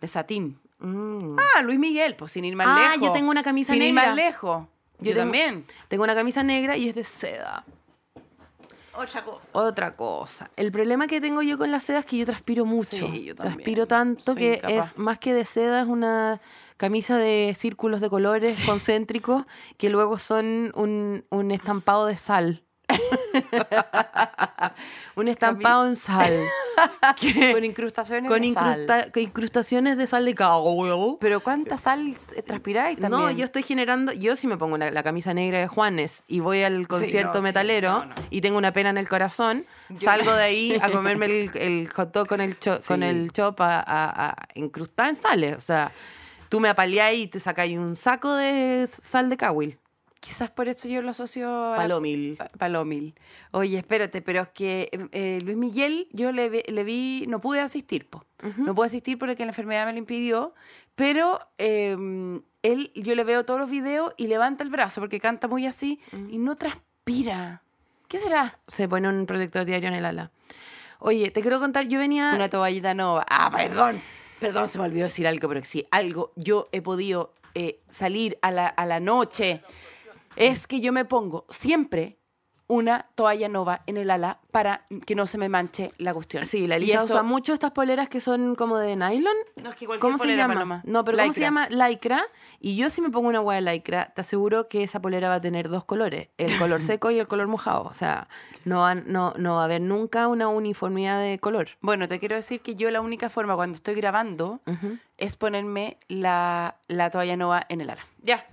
De satín. Mm. Ah, Luis Miguel, pues sin ir más Ah, lejos. yo tengo una camisa sin negra. ir más lejos. Yo, también. Tengo una camisa negra y es de seda. Otra cosa. Otra cosa. El problema que tengo yo con la seda es que yo transpiro mucho. Sí, yo también. Transpiro tanto Soy que incapaz. es más que de seda, es una camisa de círculos de colores concéntricos que luego son un, un estampado de sal. un estampado en sal. que- Con incrustaciones con de sal. incrusta- con incrustaciones de sal de cagüey. Pero ¿cuánta sal transpiráis también? No, yo estoy generando. Yo si me pongo la, la camisa negra de Juanes y voy al concierto no, sí, metalero no, no. y tengo una pena en el corazón, salgo de ahí a comerme el, el hot dog con el, cho- con el chop a, a, a incrustar en sales. O sea, tú me apaleáis y te sacáis un saco de sal de cahuil. Quizás por eso yo lo asocio a... Palomil. Pa- Palomil. Oye, espérate, pero es que eh, Luis Miguel, yo le, vi- le vi, no pude asistir, po. No pude asistir porque la enfermedad me lo impidió, pero eh, él, yo le veo todos los videos y levanta el brazo porque canta muy así y no transpira. ¿Qué será? Se pone un protector diario en el ala. Oye, te quiero contar, yo venía. Una toallita nova. Ah, perdón. Perdón, se me olvidó decir algo, pero sí, algo. Yo he podido eh, salir a la, a la noche. Es que yo me pongo siempre una toalla nova en el ala para que no se me manche la cuestión. Sí, la eso- usa mucho estas poleras que son como de nylon. No, es que cualquier ¿Cómo se polera, llama? Paloma. No, pero ¿cómo se Lycra. llama? Lycra. Y yo si me pongo una hueá de lycra, te aseguro que esa polera va a tener dos colores, el color seco y el color mojado. O sea, no va, no, no va a haber nunca una uniformidad de color. Bueno, te quiero decir que yo la única forma cuando estoy grabando es ponerme la, la toalla nova en el ala. Ya.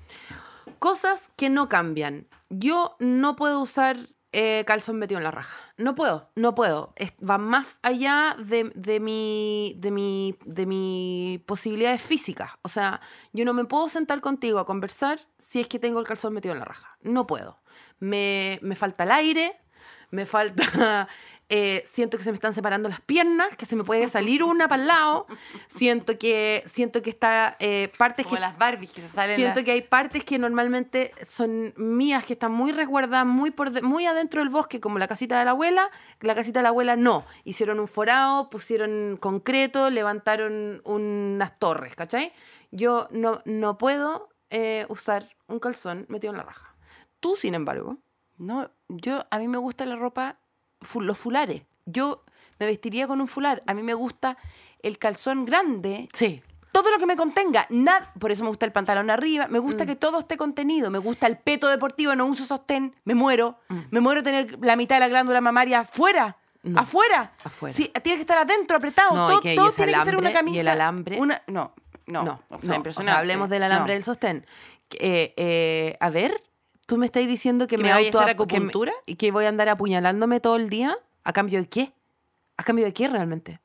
Cosas que no cambian. Yo no puedo usar eh, calzón metido en la raja. No puedo, no puedo. Va más allá de, de mi, de, mi, de mi posibilidades físicas. O sea, yo no me puedo sentar contigo a conversar si es que tengo el calzón metido en la raja. No puedo. Me, me falta el aire, me falta... eh, siento que se me están separando las piernas, que se me puede salir una para el lado. Siento que, siento que está eh, partes Como que las Barbies que se salen. Siento la- que hay partes que normalmente son mías, que están muy resguardadas, muy, por de- muy adentro del bosque, como la casita de la abuela. La casita de la abuela no. Hicieron un forado, pusieron concreto, levantaron unas torres, ¿cachai? Yo no, no puedo eh, usar un calzón metido en la raja. Tú, sin embargo, No, yo, a mí me gusta la ropa, los fulares. Yo me vestiría con un fular. A mí me gusta el calzón grande. sí. Todo lo que me contenga. Nada, por eso me gusta el pantalón arriba. Me gusta que todo esté contenido. Me gusta el peto deportivo. No uso sostén. Me muero. Me muero tener la mitad de la glándula mamaria afuera. Afuera. Afuera. Sí, tiene que estar adentro, apretado. No, todo que- todo tiene que ser una alambre, y camisa. el alambre. Una, no, no. No, o sea, no, impresionante. hablemos del alambre No. del sostén. Eh, eh, a ver, tú me estás diciendo que, ¿Que me, me a auto- hacer que me- acupuntura? y que voy a andar apuñalándome todo el día. ¿A cambio de qué? ¿A cambio de qué realmente?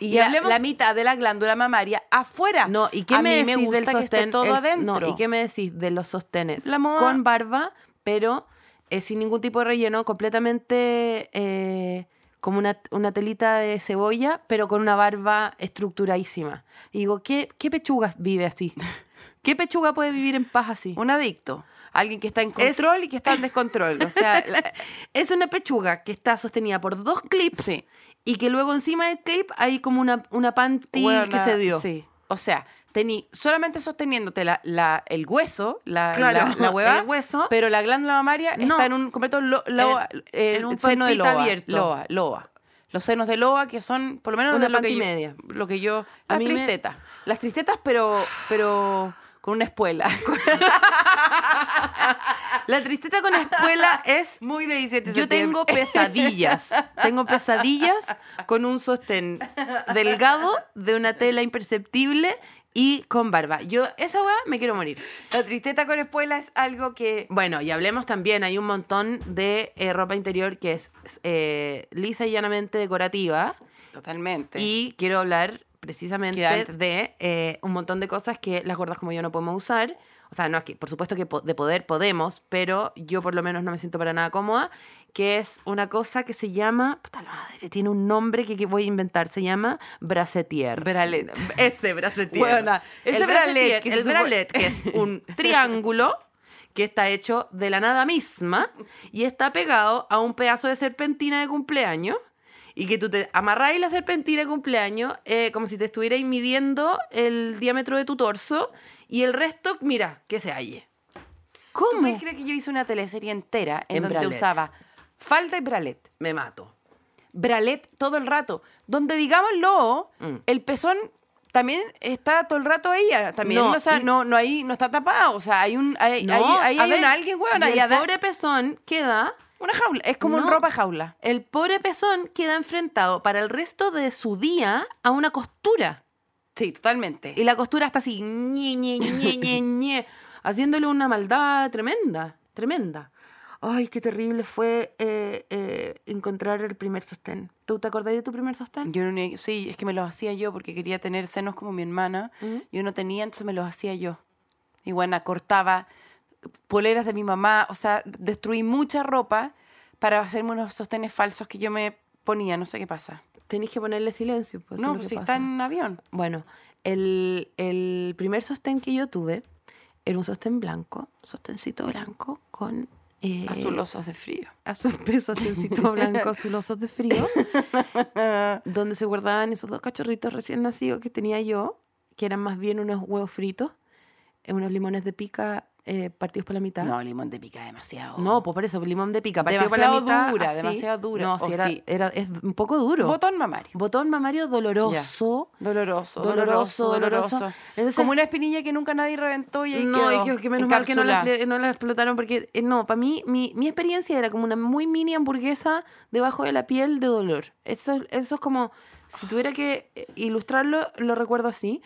Y, Y la, mitad de la glándula mamaria afuera. No, ¿y qué a me mí decís me gusta del que sostén? esté todo Es- adentro. No, ¿y qué me decís de los sostenes? La moda- Con barba, pero eh, sin ningún tipo de relleno, completamente eh, como una, una telita de cebolla, pero con una barba estructuradísima. Y digo, ¿qué, qué pechuga vive así? ¿Qué pechuga puede vivir en paz así? Un adicto. Alguien que está en Es- control y que está en descontrol. O sea, la- Es una pechuga que está sostenida por dos clips Sí. y que luego encima del clip hay como una, una panty que se dio. Sí. O sea, tení solamente sosteniéndote la, la- el hueso, la, Claro, la, hueva, el hueso. pero la glándula mamaria No. está en un completo lo- en un seno de loa, abierto. loa, loa. Los senos de loa que son, por lo menos, Una de lo que yo, media. lo que yo, las me- tristetas, las tristetas, pero, pero con una espuela. La tristeza con espuela es Muy de 18 de Yo tengo pesadillas. tengo pesadillas con un sostén delgado de una tela imperceptible y con barba. Yo, esa weá, me quiero morir. La tristeza con espuela es algo que Bueno, y hablemos también, hay un montón de eh, ropa interior que es eh, lisa y llanamente decorativa. totalmente. Y quiero hablar precisamente de eh, un montón de cosas que las gordas como yo no podemos usar. O sea, no es que, por supuesto que po- de poder podemos, pero yo por lo menos no me siento para nada cómoda, que es una cosa que se llama, puta la madre, tiene un nombre que, que voy a inventar, se llama bracetier. Bralet. Ese bracetier. Buena, ese el bralet que el supo- bralet, que es un triángulo que está hecho de la nada misma y está pegado a un pedazo de serpentina de cumpleaños y que tú te amarráis la serpentina de cumpleaños eh, como si te estuvierais midiendo el diámetro de tu torso y el resto, mira, que se halle. ¿Tú ¿Cómo? puedes creer que yo hice una teleserie entera en, En donde bralet. usaba falda y bralet? Me mato. Bralet todo el rato. Donde, digámoslo, Mm. el pezón también está todo el rato ahí. ah, También, No, o sea, y- no, no, ahí, no está tapado. O sea, hay un, hay, No, hay, a hay ver, un alguien, weón, y el pobre pezón queda Una jaula. Es como No. una ropa jaula. El pobre pezón queda enfrentado para el resto de su día a una costura. Sí, totalmente. Y la costura está así, ñe, ñe, ñe, ñe, haciéndole una maldad tremenda, tremenda. Ay, qué terrible fue eh, eh, encontrar el primer sostén. ¿Tú te acordás de tu primer sostén? Yo no sí, es que me los hacía yo porque quería tener senos como mi hermana. Yo no tenía, entonces me los hacía yo. Y bueno, cortaba poleras de mi mamá, o sea, destruí mucha ropa para hacerme unos sostenes falsos que yo me ponía, no sé qué pasa. Tenéis que ponerle silencio. Pues, no, pues si pasa. está en avión. Bueno, el, el primer sostén que yo tuve era un sostén blanco, sostencito blanco con... eh, Azulosos de frío. azul, sostencito blanco azulosos de frío, donde se guardaban esos dos cachorritos recién nacidos que tenía yo, que eran más bien unos huevos fritos, eh, unos limones de pica eh, partidos por la mitad. No, limón de pica demasiado. No, pues por eso, limón de pica partido por la Demasiado mitad. dura, así. demasiado dura. No, sí, era, sí. era- es un poco duro. Botón mamario. Botón mamario doloroso. Doloroso, Doloroso, doloroso, doloroso. doloroso. Entonces- Como una espinilla que nunca nadie reventó y ahí No, quedó, y que, que menos mal que no la, no explotaron porque, eh, no, para mí, mi, mi experiencia era como una muy mini hamburguesa debajo de la piel de dolor. Eso, eso es como, si tuviera que eh, ilustrarlo, lo recuerdo así.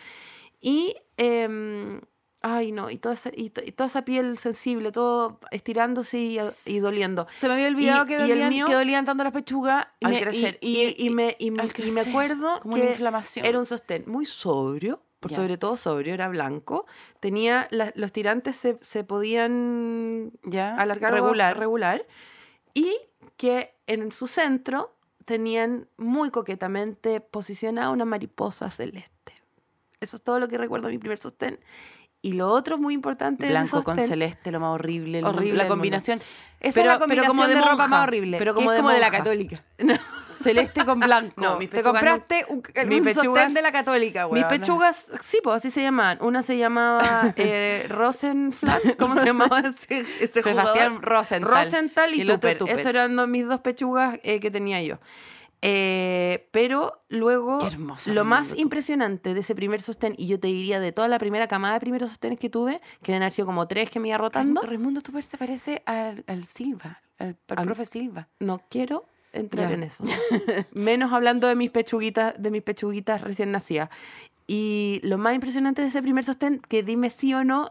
Y, em, ay no, y toda, esa, y, to- y toda esa piel sensible, todo estirándose y, y doliendo. Se me había olvidado que, dolían, mío- que dolían tanto las pechugas. al me- crecer. Y, me, y, me- crecer, acuerdo como que una inflamación. era un sostén muy sobrio, por Ya. sobre todo sobrio, era blanco. Tenía la- los tirantes se, se podían Ya, alargar regular. regular. Y que en su centro tenían muy coquetamente posicionada una mariposa celeste. Eso es todo lo que recuerdo de mi primer sostén. Y lo otro muy importante Blanco con celeste, lo más horrible. el mundo. Horrible la combinación. Esa Pero- es la combinación como de de, ropa más horrible. pero como es de como de la católica. No. Celeste con blanco. No, mis Te pechugas no- compraste un, un mis pechugas- sostén de la católica, Mis weona. pechugas, sí, pues así se llamaban. Una se llamaba eh, Rosenflat, ¿cómo se llamaba ese, ese Sebastián? Rosenthal. Rosenthal y, Y el Tupper. Eran mis dos pechugas eh, que tenía yo. Eh, pero luego, lo más impresionante de ese primer sostén, y yo te diría de toda la primera camada de primeros sostenes que tuve, que deben haber sido como tres que me iba rotando, Raimundo Tupper se parece al, al Silva, al, al Al- profe Silva. no quiero entrar Ya. en eso. Menos hablando de mis pechuguitas, de mis pechuguitas recién nacidas. Y lo más impresionante de ese primer sostén, que dime sí o no,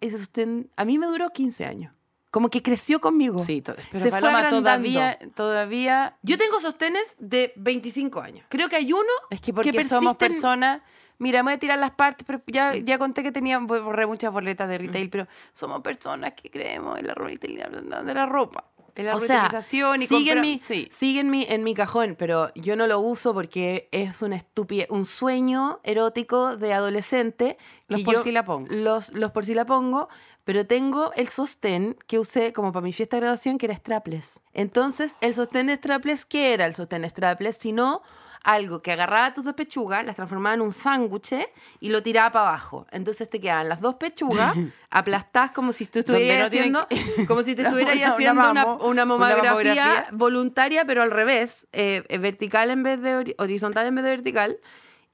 ese sostén a mí me duró 15 años. Como que creció conmigo. Sí, pero Se fue Paloma, agrandando. todavía, todavía Yo tengo sostenes de 25 años. Creo que hay uno Es que porque que somos personas. Mira, me voy a tirar las partes, pero ya, ya conté que tenía, borré muchas boletas de Mm. retail, pero somos personas que creemos en la retailización de la ropa. En la O sea, y sigue, en mi, Sí. sigue en mi, en mi cajón, pero yo no lo uso porque es una estupidez, un sueño erótico de adolescente. Los por yo- si la pongo. Los, los por si la pongo, pero tengo el sostén que usé como para mi fiesta de graduación, que era strapless. Entonces, el sostén strapless, ¿qué era el sostén strapless? Sino algo que agarraba tus dos pechugas, las transformaba en un sándwich y lo tiraba para abajo. Entonces te quedaban las dos pechugas aplastadas como si tú estuvieras tienen haciendo, como si te estuvieras Una- haciendo una, mamo, una una mamografía, voluntaria, pero al revés, eh, eh, vertical en vez de ori- horizontal en vez de vertical.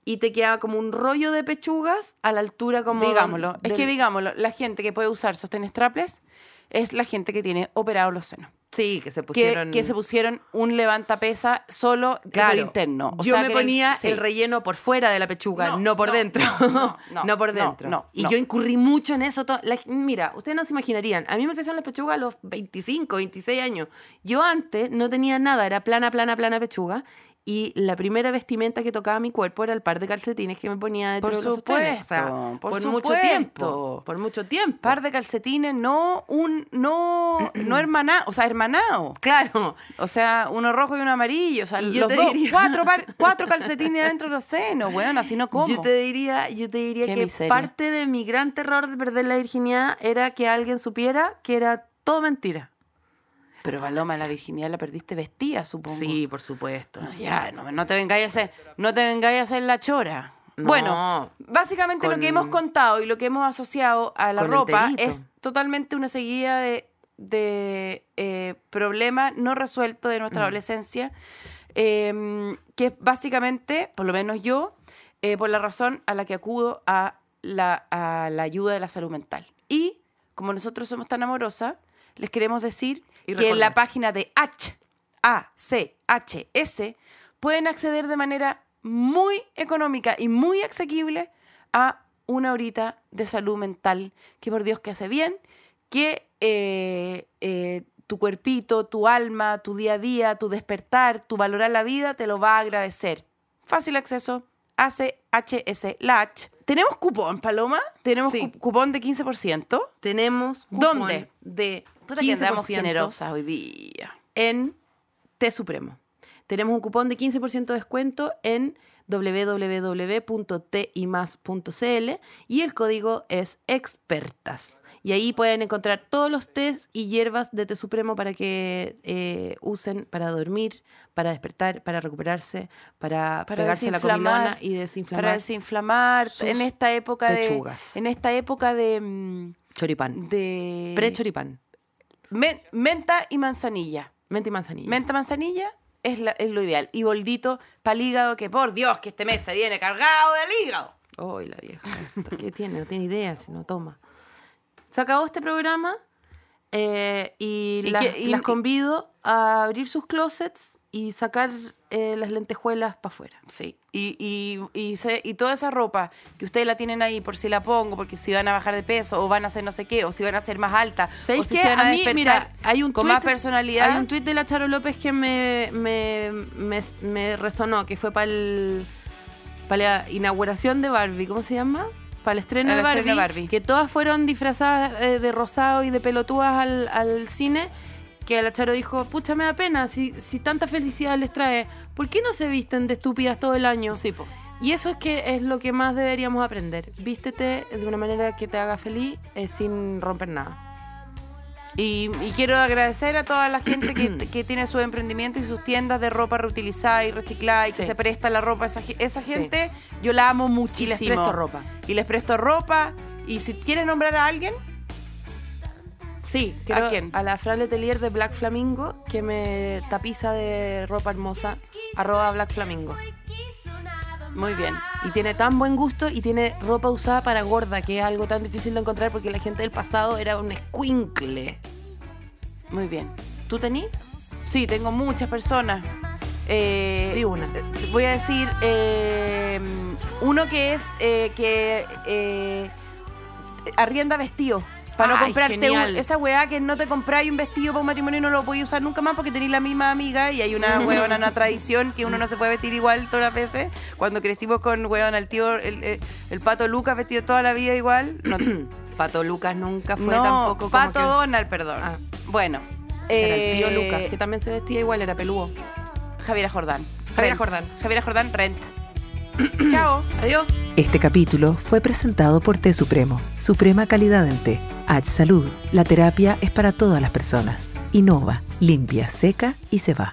Y te quedaba como un rollo de pechugas a la altura como... Digámoslo. Es que digámoslo, la gente que puede usar sostén strapless es la gente que tiene operados los senos. Sí, que se pusieron... que se pusieron un levantapesa solo Claro. por interno. O yo sea, me ponía sí. el relleno por fuera de la pechuga, no, No, por no, dentro. no, no, por dentro. no, y yo incurrí mucho en eso. la- mira, ustedes no se imaginarían. A mí me crecieron las pechugas a los 25, 26 años. Yo antes no tenía nada, era plana, plana, plana pechuga. Y la primera vestimenta que tocaba mi cuerpo era el par de calcetines que me ponía dentro Por de los sostenes. O sea, supuesto, por mucho supuesto. tiempo. Por mucho tiempo. par de calcetines, no un no no hermanado, o sea, hermanado. Claro. O sea, uno rojo y uno amarillo, o sea, Y yo los dos, diría- cuatro par- cuatro calcetines dentro de los senos, weón, así no como. Yo te diría, yo te diría Qué que miseria. parte de mi gran terror de perder la virginidad era que alguien supiera que era todo mentira. Pero Paloma, la virginidad la perdiste vestida, supongo. por supuesto. No, ya, no, no te vengáis a hacer, no te vengáis a hacer la chora. No. Bueno, básicamente lo que hemos contado y lo que hemos asociado a la ropa es totalmente una seguida de, de eh, problemas no resueltos de Mm. nuestra adolescencia, eh, que es básicamente, por lo menos yo, eh, por la razón a la que acudo a la, a la ayuda de la salud mental. Y como nosotros somos tan amorosas, les queremos decir que en la página de H, A, C, H, S, pueden acceder de manera muy económica y muy asequible a una horita de salud mental, que por Dios que hace bien, que eh, eh, tu cuerpito, tu alma, tu día a día, tu despertar, tu valorar la vida, te lo va a agradecer. Fácil acceso, ACHS, la H. ¿Tenemos cupón, Paloma? ¿Tenemos Sí. cu- cupón de 15%? Tenemos cupón ¿Dónde? de Puta que andamos 15% generosas hoy día. en Té Supremo. Tenemos un cupón de 15% de descuento en www.timás.cl y el código es expertas. Y ahí pueden encontrar todos los tés y hierbas de té supremo para que eh, usen para dormir, para despertar, para recuperarse, para, para pegarse la comilona y desinflamar para desinflamar en esta época pechugas. de en esta época de mm, choripán. de Pre-choripán. men- menta y manzanilla. Menta y manzanilla. Menta manzanilla es, la- es lo ideal y boldito para el hígado que por Dios que este mes se viene cargado del hígado. Uy, la vieja. ¿Qué tiene? No tiene idea si no toma. Se acabó este programa eh, y, ¿Y las, qué- y- las convido a abrir sus closets y sacar eh, las lentejuelas para afuera. Sí, y, y, y, se- y toda esa ropa que ustedes la tienen ahí por si la pongo, porque si van a bajar de peso, o van a hacer no sé qué, o si van a ser más alta, o ¿Sabéis si qué? se van a, a mí, despertar mira, hay un con tuit- más personalidad. Hay un tuit de la Charo López que me, me, me, me resonó, que fue para la inauguración de Barbie. ¿Cómo se llama? Para el estreno, El de, Barbie, estreno de Barbie. Que todas fueron disfrazadas eh, de rosado y de pelotudas al, al cine. Que la Charo dijo, pucha, me da pena, si, si tanta felicidad les trae, ¿por qué no se visten de estúpidas todo el año? Sí, po. Y eso es que es lo que más deberíamos aprender. Vístete de una manera que te haga feliz eh, sin romper nada. Y, y quiero agradecer a toda la gente que, que tiene su emprendimiento y sus tiendas de ropa reutilizada y reciclada y que se presta la ropa. Esa, esa gente, yo la amo muchísimo. presto ropa. Y les presto ropa. Y si quieres nombrar a alguien, Sí, ¿A quiero- quién? A la Fran Letelier de Black Flamingo que me tapiza de ropa hermosa, arroba Black Flamingo. muy bien. Y tiene tan buen gusto y tiene ropa usada para gorda, que es algo tan difícil de encontrar porque la gente del pasado era un escuincle. Muy bien. ¿Tú tení? Sí, tengo muchas personas. Eh, una. Voy a decir eh, uno que es eh, que eh, arrienda vestido. Para no Ay, comprarte un- esa weá que no te compráis un vestido para un matrimonio y no lo podéis usar nunca más porque tenéis la misma amiga y hay una weona, una tradición que uno no se puede vestir igual todas las veces. Cuando crecimos con weón, el tío, el, el- el pato Lucas vestido toda la vida igual. No, Pato Lucas nunca fue no, tampoco como Pato que- Donald, perdón. Ah. Bueno. Era el tío eh, Lucas, que también se vestía igual, era peludo. Javiera Jordán. Javiera. Jordán. Javiera Jordán, Rent. Chao. Adiós. Este capítulo fue presentado por Té Supremo, Suprema Calidad en Té. H Salud, la terapia es para todas las personas. Innova, limpia, seca y se va.